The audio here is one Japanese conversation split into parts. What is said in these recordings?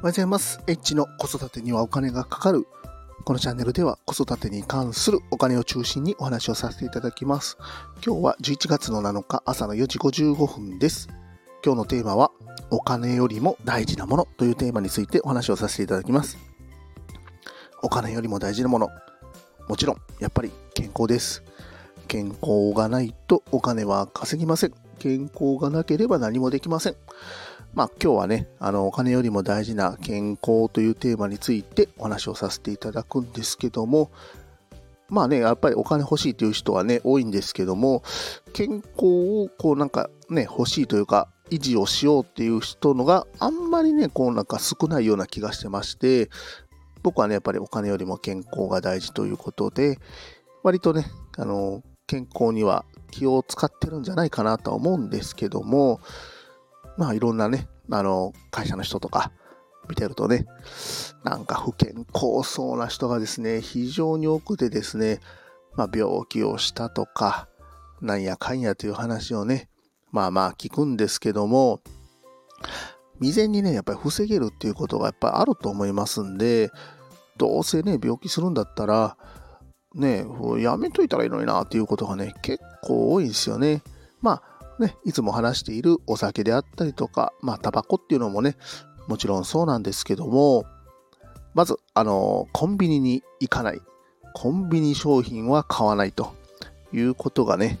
おはようございます。エッチの子育てにはお金がかかる。このチャンネルでは子育てに関するお金を中心にお話をさせていただきます。今日は11月の7日朝の4時55分です。今日のテーマはお金よりも大事なものというテーマについてお話をさせていただきます。お金よりも大事なもの。もちろん、やっぱり健康です。健康がないとお金は稼ぎません。健康がなければ何もできません。まあ今日はね、あのお金よりも大事な健康というテーマについてお話をさせていただくんですけども、まあね、やっぱりお金欲しいという人はね、多いんですけども、健康をこうなんかね、欲しいというか、維持をしようっていう人のがあんまりね、こうなんか少ないような気がしてまして、僕はね、やっぱりお金よりも健康が大事ということで、割とね、あの、健康には気を使ってるんじゃないかなとは思うんですけども、まあいろんなね、あの、会社の人とか見てるとね、なんか不健康そうな人がですね、非常に多くてですね、まあ病気をしたとか、なんやかんやという話をね、まあまあ聞くんですけども、未然にね、やっぱり防げるっていうことがやっぱりあると思いますんで、どうせね、病気するんだったら、ね、やめといたらいいのになっていうことがね、結構多いんですよね。まあね、いつも話しているお酒であったりとか、まあタバコっていうのもね、もちろんそうなんですけども、まず、あの、コンビニに行かない。コンビニ商品は買わないということがね、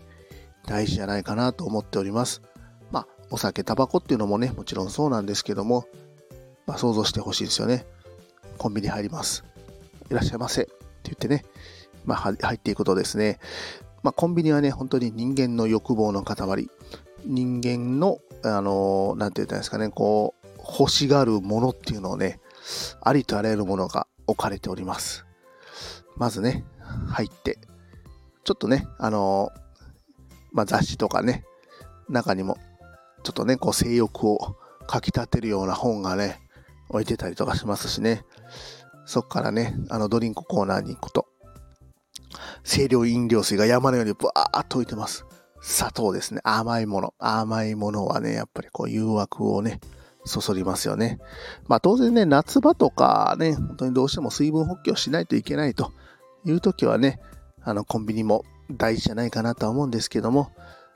大事じゃないかなと思っております。まあ、お酒、タバコっていうのもね、もちろんそうなんですけども、まあ、想像してほしいですよね。コンビニ入ります。いらっしゃいませ。って言ってね、まあ、入っていくとですね、まあ、コンビニはね、本当に人間の欲望の塊。人間の、あの、なんて言ったんですかね、こう、欲しがるものっていうのをね、ありとあらゆるものが置かれております。まずね、入って、ちょっとね、あの、まあ、雑誌とかね、中にも、ちょっとね、こう性欲をかき立てるような本がね、置いてたりとかしますしね、そっからね、あのドリンクコーナーに行くと、清涼飲料水が山のようにブワーっと置いてます。砂糖ですね。甘いもの。甘いものはね、やっぱりこう誘惑をね、そそりますよね。まあ当然ね、夏場とかね、本当にどうしても水分補給をしないといけないという時はね、あのコンビニも大事じゃないかなとは思うんですけども、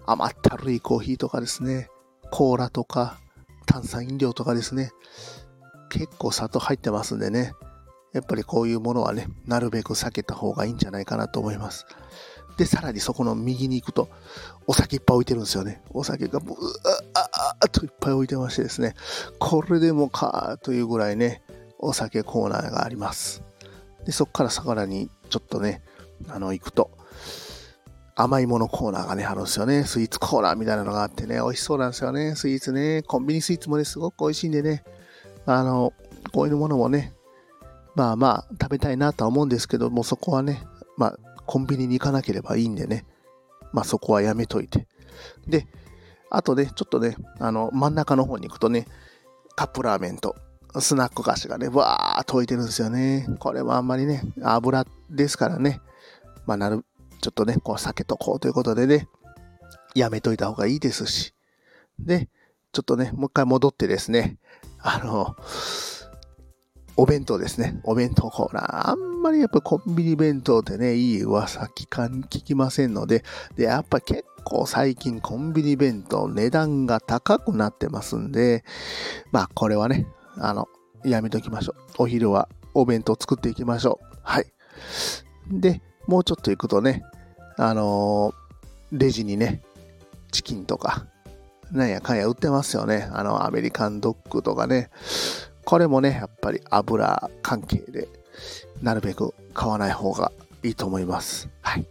甘ったるいコーヒーとかですね、コーラとか炭酸飲料とかですね、結構砂糖入ってますんでね、やっぱりこういうものはね、なるべく避けた方がいいんじゃないかなと思います。で、さらにそこの右に行くと、お酒いっぱい置いてるんですよね。お酒がブーっといっぱい置いてましてですね、これでもかというぐらいね、お酒コーナーがあります。で、そこからさらにちょっとね、あの、行くと、甘いものコーナーがね、あるんですよね。スイーツコーナーみたいなのがあってね、美味しそうなんですよね。スイーツね。コンビニスイーツもね、すごく美味しいんでね。あの、こういうものもね、まあまあ、食べたいなとは思うんですけども、そこはね、まあ、コンビニに行かなければいいんでね、まあそこはやめといて。で、あとね、ちょっとね、あの、真ん中の方に行くとね、カップラーメンとスナック菓子がね、わーっと置いてるんですよね。これはあんまりね、油ですからね、まあなる、ちょっとね、こう避けとこうということでね、やめといた方がいいですし。で、ちょっとね、もう一回戻ってですね、あの、お弁当ですね。お弁当コーナー。あんまりやっぱコンビニ弁当ってね、いい噂聞かん、聞きませんので、で、やっぱ結構最近コンビニ弁当値段が高くなってますんで、まあこれはね、あの、やめときましょう。お昼はお弁当作っていきましょう。はい。で、もうちょっと行くとね、あのー、レジにね、チキンとか、なんやかんや売ってますよね。あの、アメリカンドッグとかね。これもね、やっぱり油関係で、なるべく買わない方がいいと思います。はい。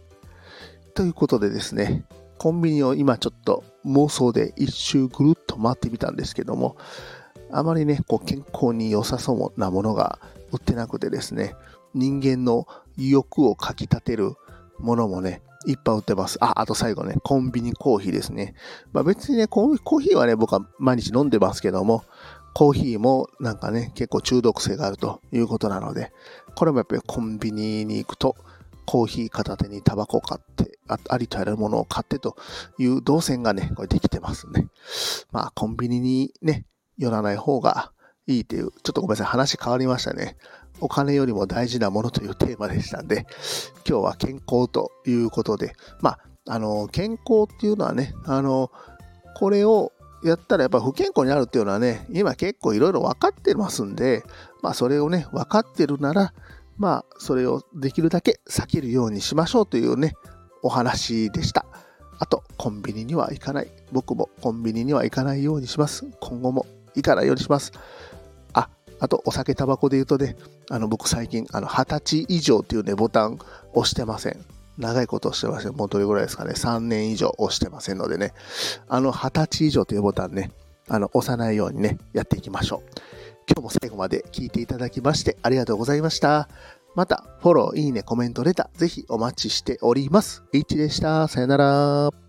ということでですね、コンビニを今ちょっと妄想で一周ぐるっと回ってみたんですけども、あまりね、こう健康に良さそうなものが売ってなくてですね、人間の欲をかき立てるものもね、いっぱい売ってます。あ、あと最後ね、コンビニコーヒーですね。まあ別にね、コーヒーはね、僕は毎日飲んでますけども、コーヒーもなんかね、結構中毒性があるということなので、これもやっぱりコンビニに行くと、コーヒー片手にタバコ買ってあ、ありとあらゆるものを買ってという動線がね、これできてますね。まあコンビニにね、寄らない方がいいっていう、ちょっとごめんなさい、話変わりましたね。お金よりも大事なものというテーマでしたんで、今日は健康ということで、まあ、あの、健康っていうのはね、あの、これをやったらやっぱ不健康になるっていうのはね、今結構いろいろ分かってますんで、まあそれをね、分かってるなら、まあそれをできるだけ避けるようにしましょうというね、お話でした。あと、コンビニには行かない。僕もコンビニには行かないようにします。今後も行かないようにします。あ、あと、お酒、タバコで言うとね、あの、僕最近、あの、20歳以上っていうね、ボタン押してません。長いことをしてません。もうどれぐらいですかね。3年以上押してませんのでね。あの、20歳以上というボタンね、あの、押さないようにね、やっていきましょう。今日も最後まで聞いていただきましてありがとうございました。また、フォロー、いいね、コメント、レター、ぜひお待ちしております。リッチでした。さよなら。